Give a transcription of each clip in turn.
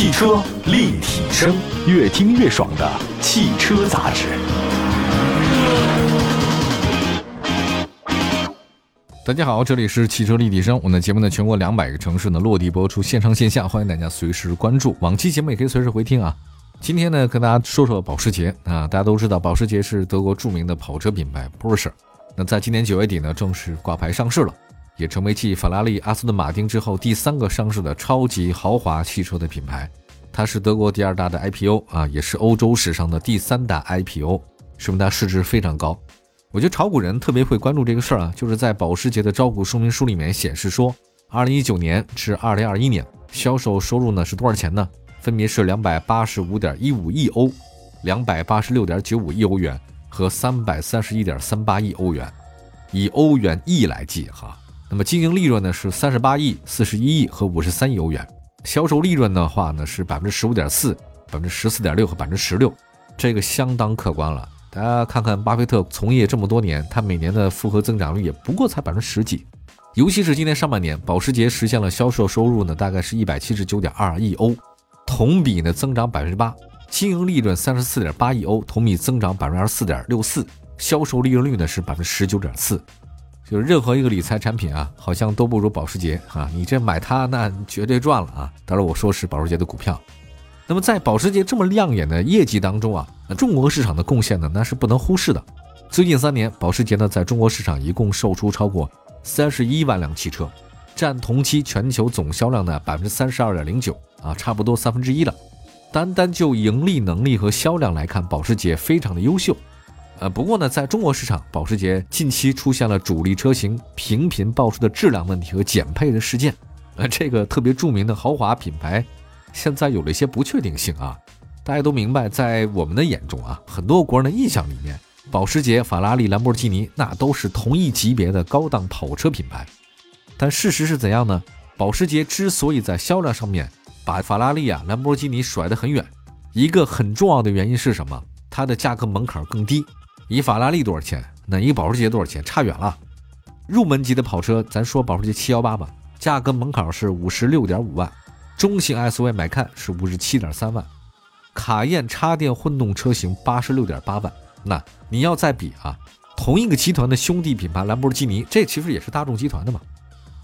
汽车立体声，越听越爽的汽车杂志。大家好，这里是汽车立体声，我们的节目呢，全国两百个城市呢落地播出，线上线下，欢迎大家随时关注。往期节目也可以随时回听啊。今天呢，跟大家说说保时捷啊，大家都知道，保时捷是德国著名的跑车品牌 Porsche。那在今年九月底呢，正式挂牌上市了，也成为继法拉利、阿斯顿马丁之后第三个上市的超级豪华汽车的品牌。它是德国第二大的 IPO 啊，也是欧洲史上的第三大 IPO，说明它市值非常高。我觉得炒股人特别会关注这个事儿啊，就是在保时捷的招股说明书里面显示说，二零一九年至二零二一年销售收入呢是多少钱呢？分别是两百八十五点一五亿欧、两百八十六点九五亿欧元和三百三十一点三八亿欧元，以欧元亿来计哈。那么经营利润呢是三十八亿、四十一亿和五十三亿欧元，销售利润的话呢是百分之十五点四、百分之十四点六和百分之十六，这个相当可观了。大家看看巴菲特从业这么多年，他每年的复合增长率也不过才百分之十几。尤其是今年上半年，保时捷实现了销售收入呢，大概是一百七十九点二亿欧，同比呢增长百分之八；经营利润三十四点八亿欧，同比增长百分之二十四点六四；销售利润率呢是百分之十九点四。就是任何一个理财产品啊，好像都不如保时捷啊！你这买它那绝对赚了啊！当然我说是保时捷的股票。那么在保时捷这么亮眼的业绩当中啊，那中国市场的贡献呢，那是不能忽视的。最近三年，保时捷呢在中国市场一共售出超过三十一万辆汽车，占同期全球总销量的百分之三十二点零九啊，差不多三分之一了。单单就盈利能力和销量来看，保时捷非常的优秀。呃，不过呢，在中国市场，保时捷近期出现了主力车型频频爆出的质量问题和减配的事件，呃，这个特别著名的豪华品牌。现在有了一些不确定性啊，大家都明白，在我们的眼中啊，很多国人的印象里面，保时捷、法拉利、兰博基尼那都是同一级别的高档跑车品牌。但事实是怎样呢？保时捷之所以在销量上面把法拉利啊、兰博基尼甩得很远，一个很重要的原因是什么？它的价格门槛更低。以法拉利多少钱？那一个保时捷多少钱？差远了。入门级的跑车，咱说保时捷718吧，价格门槛是五十六点五万。中型 SUV 买看是五十七点三万，卡宴插电混动车型八十六点八万。那你要再比啊，同一个集团的兄弟品牌兰博基尼，这其实也是大众集团的嘛。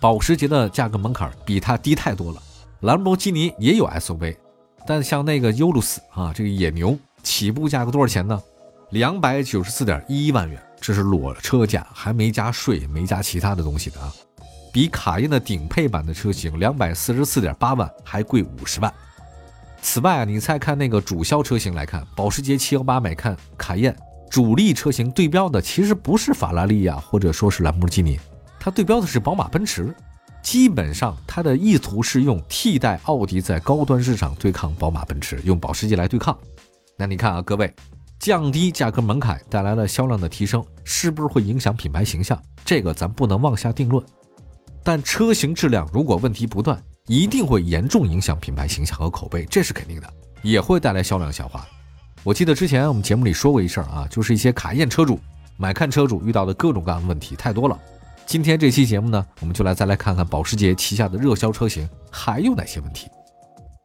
保时捷的价格门槛比它低太多了。兰博基尼也有 SUV，但像那个尤鲁斯啊，这个野牛起步价格多少钱呢？两百九十四点一万元，这是裸车价，还没加税，没加其他的东西的啊。比卡宴的顶配版的车型两百四十四点八万还贵五十万。此外啊，你再看那个主销车型来看，保时捷七幺八买看卡宴主力车型对标的其实不是法拉利呀，或者说是兰博基尼，它对标的是宝马、奔驰。基本上它的意图是用替代奥迪在高端市场对抗宝马、奔驰，用保时捷来对抗。那你看啊，各位，降低价格门槛带来了销量的提升，是不是会影响品牌形象？这个咱不能妄下定论。但车型质量如果问题不断，一定会严重影响品牌形象和口碑，这是肯定的，也会带来销量下滑。我记得之前我们节目里说过一事儿啊，就是一些卡宴车主买看车主遇到的各种各样的问题太多了。今天这期节目呢，我们就来再来看看保时捷旗下的热销车型还有哪些问题。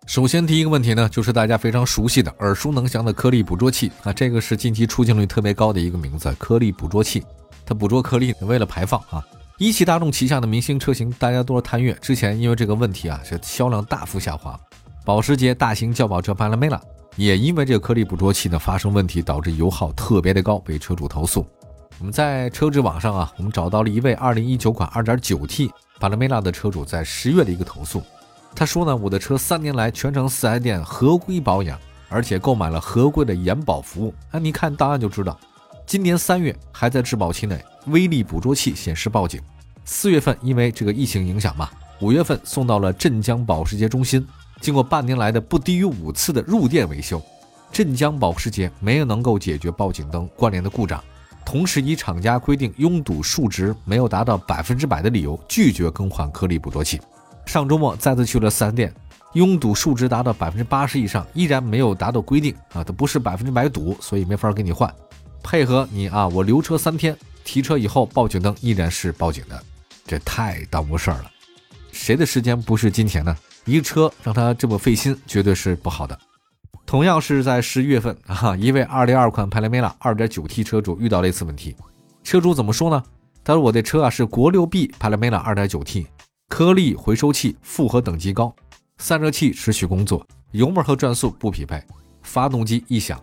首先第一个问题呢，就是大家非常熟悉的、耳熟能详的颗粒捕捉器啊，这个是近期出镜率特别高的一个名字——颗粒捕捉器，它捕捉颗粒为了排放啊。一汽大众旗下的明星车型，大家都是探岳。之前因为这个问题啊，是销量大幅下滑。保时捷大型轿跑车帕拉梅拉也因为这个颗粒捕捉器呢发生问题，导致油耗特别的高，被车主投诉。我们在车之网上啊，我们找到了一位2019款 2.9T 帕拉梅拉的车主在十月的一个投诉。他说呢，我的车三年来全程 4S 店合规保养，而且购买了合规的延保服务。那你看档案就知道，今年三月还在质保期内，微粒捕捉器显示报警。四月份因为这个疫情影响嘛，五月份送到了镇江保时捷中心，经过半年来的不低于五次的入店维修，镇江保时捷没有能够解决报警灯关联的故障，同时以厂家规定拥堵数值没有达到百分之百的理由拒绝更换颗粒捕捉器。上周末再次去了四 S 店，拥堵数值达到百分之八十以上，依然没有达到规定啊，它不是百分之百堵，所以没法给你换。配合你啊，我留车三天，提车以后报警灯依然是报警的。这太耽误事儿了，谁的时间不是金钱呢？一个车让他这么费心，绝对是不好的。同样是在十一月份啊，一位202款帕拉梅拉二点九 T 车主遇到类似问题。车主怎么说呢？他说：“我的车啊是国六 B 帕拉梅拉二点九 T 颗粒回收器负荷等级高，散热器持续工作，油门和转速不匹配，发动机异响。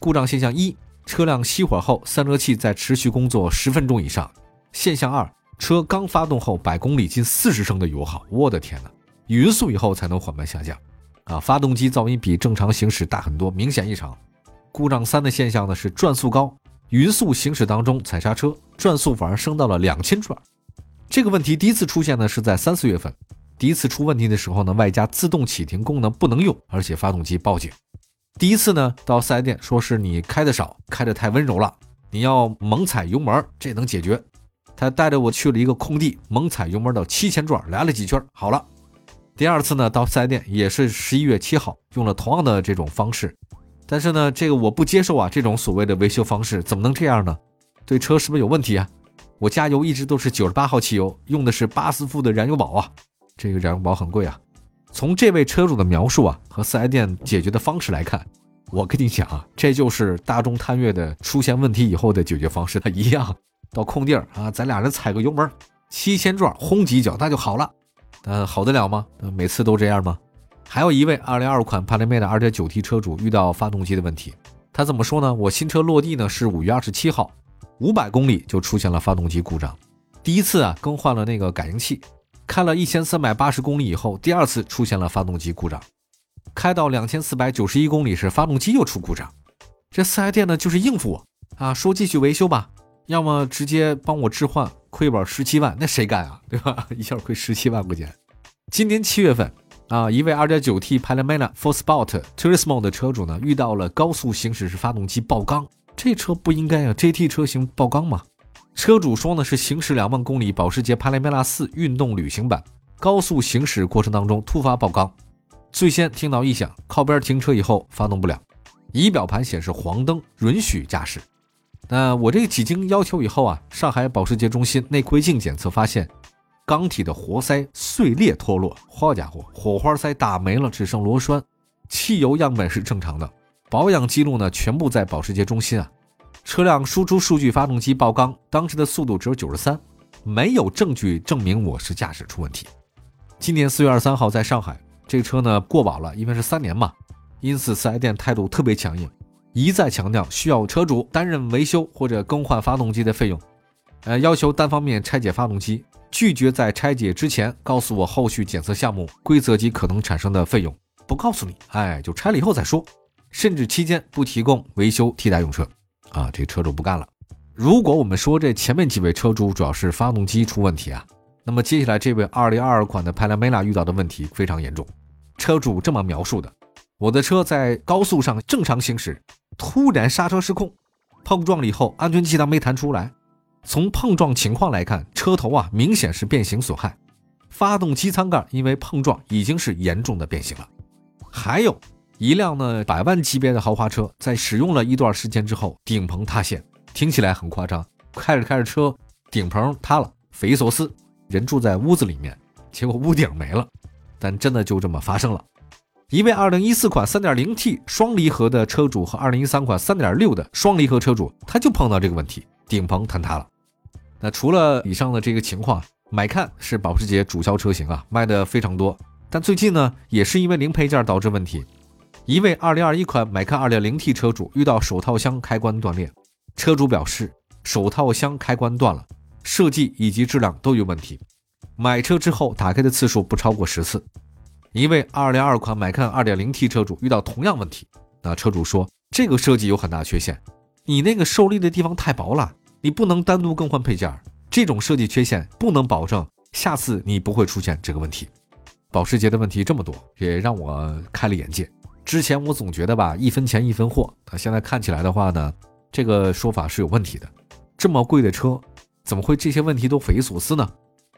故障现象一：车辆熄火后，散热器在持续工作十分钟以上。现象二：车刚发动后百公里近四十升的油耗，我的天哪！匀速以后才能缓慢下降。啊，发动机噪音比正常行驶大很多，明显异常。故障三的现象呢是转速高。”匀速行驶当中踩刹车，转速反而升到了两千转。这个问题第一次出现呢是在三四月份，第一次出问题的时候呢，外加自动启停功能不能用，而且发动机报警。第一次呢到四 S 店说是你开的少，开的太温柔了，你要猛踩油门，这能解决。他带着我去了一个空地，猛踩油门到七千转，来了几圈，好了。第二次呢到四 S 店也是十一月七号，用了同样的这种方式。但是呢，这个我不接受啊！这种所谓的维修方式怎么能这样呢？对车是不是有问题啊？我加油一直都是九十八号汽油，用的是巴斯夫的燃油宝啊，这个燃油宝很贵啊。从这位车主的描述啊和四 S 店解决的方式来看，我跟你讲啊，这就是大众探岳的出现问题以后的解决方式，它一样到空地儿啊，咱俩人踩个油门，七千转轰几脚那就好了。嗯，好得了吗？每次都这样吗？还有一位202款帕雷梅的 2.9T 车主遇到发动机的问题，他怎么说呢？我新车落地呢是五月二十七号，五百公里就出现了发动机故障。第一次啊更换了那个感应器，开了一千三百八十公里以后，第二次出现了发动机故障。开到两千四百九十一公里时，发动机又出故障。这四 S 店呢就是应付我啊，说继续维修吧，要么直接帮我置换，亏本十七万，那谁干啊？对吧？一下亏十七万块钱。今年七月份。啊，一位 2.9T Panamera Full Sport Turismo 的车主呢，遇到了高速行驶时发动机爆缸。这车不应该啊，GT 车型爆缸吗？车主说呢，是行驶两万公里保时捷帕拉梅拉四运动旅行版，高速行驶过程当中突发爆缸。最先听到异响，靠边停车以后发动不了，仪表盘显示黄灯，允许驾驶。那我这几经要求以后啊，上海保时捷中心内窥镜检测发现。缸体的活塞碎裂脱落，好家伙，火花塞打没了，只剩螺栓。汽油样本是正常的，保养记录呢全部在保时捷中心啊。车辆输出数据，发动机爆缸，当时的速度只有九十三，没有证据证明我是驾驶出问题。今年四月二十三号在上海，这个车呢过保了，因为是三年嘛，因此四 S 店态度特别强硬，一再强调需要车主担任维修或者更换发动机的费用，呃，要求单方面拆解发动机。拒绝在拆解之前告诉我后续检测项目规则及可能产生的费用，不告诉你，哎，就拆了以后再说，甚至期间不提供维修替代用车，啊，这车主不干了。如果我们说这前面几位车主主要是发动机出问题啊，那么接下来这位2022款的 Panamera 遇到的问题非常严重。车主这么描述的：我的车在高速上正常行驶，突然刹车失控，碰撞了以后安全气囊没弹出来。从碰撞情况来看，车头啊明显是变形损害，发动机舱盖因为碰撞已经是严重的变形了。还有一辆呢百万级别的豪华车，在使用了一段时间之后，顶棚塌陷，听起来很夸张，开着开着车顶棚塌了，匪夷所思，人住在屋子里面，结果屋顶没了，但真的就这么发生了。一位2014款 3.0T 双离合的车主和2013款3.6的双离合车主，他就碰到这个问题，顶棚坍塌了。那除了以上的这个情况，买看是保时捷主销车型啊，卖的非常多。但最近呢，也是因为零配件导致问题。一位2021款买看 2.0T 车主遇到手套箱开关断裂，车主表示手套箱开关断了，设计以及质量都有问题。买车之后打开的次数不超过十次。一位202款买看 2.0T 车主遇到同样问题，那车主说这个设计有很大缺陷，你那个受力的地方太薄了。你不能单独更换配件，这种设计缺陷不能保证下次你不会出现这个问题。保时捷的问题这么多，也让我开了眼界。之前我总觉得吧，一分钱一分货，它现在看起来的话呢，这个说法是有问题的。这么贵的车，怎么会这些问题都匪夷所思呢？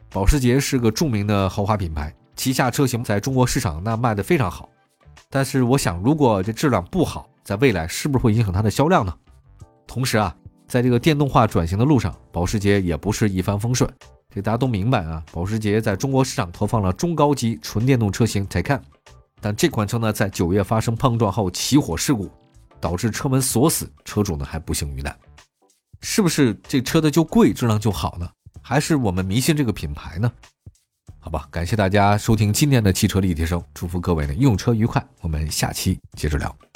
保时捷是个著名的豪华品牌，旗下车型在中国市场那卖的非常好。但是我想，如果这质量不好，在未来是不是会影响它的销量呢？同时啊。在这个电动化转型的路上，保时捷也不是一帆风顺。这大家都明白啊。保时捷在中国市场投放了中高级纯电动车型 Taycan，但这款车呢，在九月发生碰撞后起火事故，导致车门锁死，车主呢还不幸遇难。是不是这车的就贵，质量就好呢？还是我们迷信这个品牌呢？好吧，感谢大家收听今天的汽车立体声，祝福各位呢用车愉快。我们下期接着聊。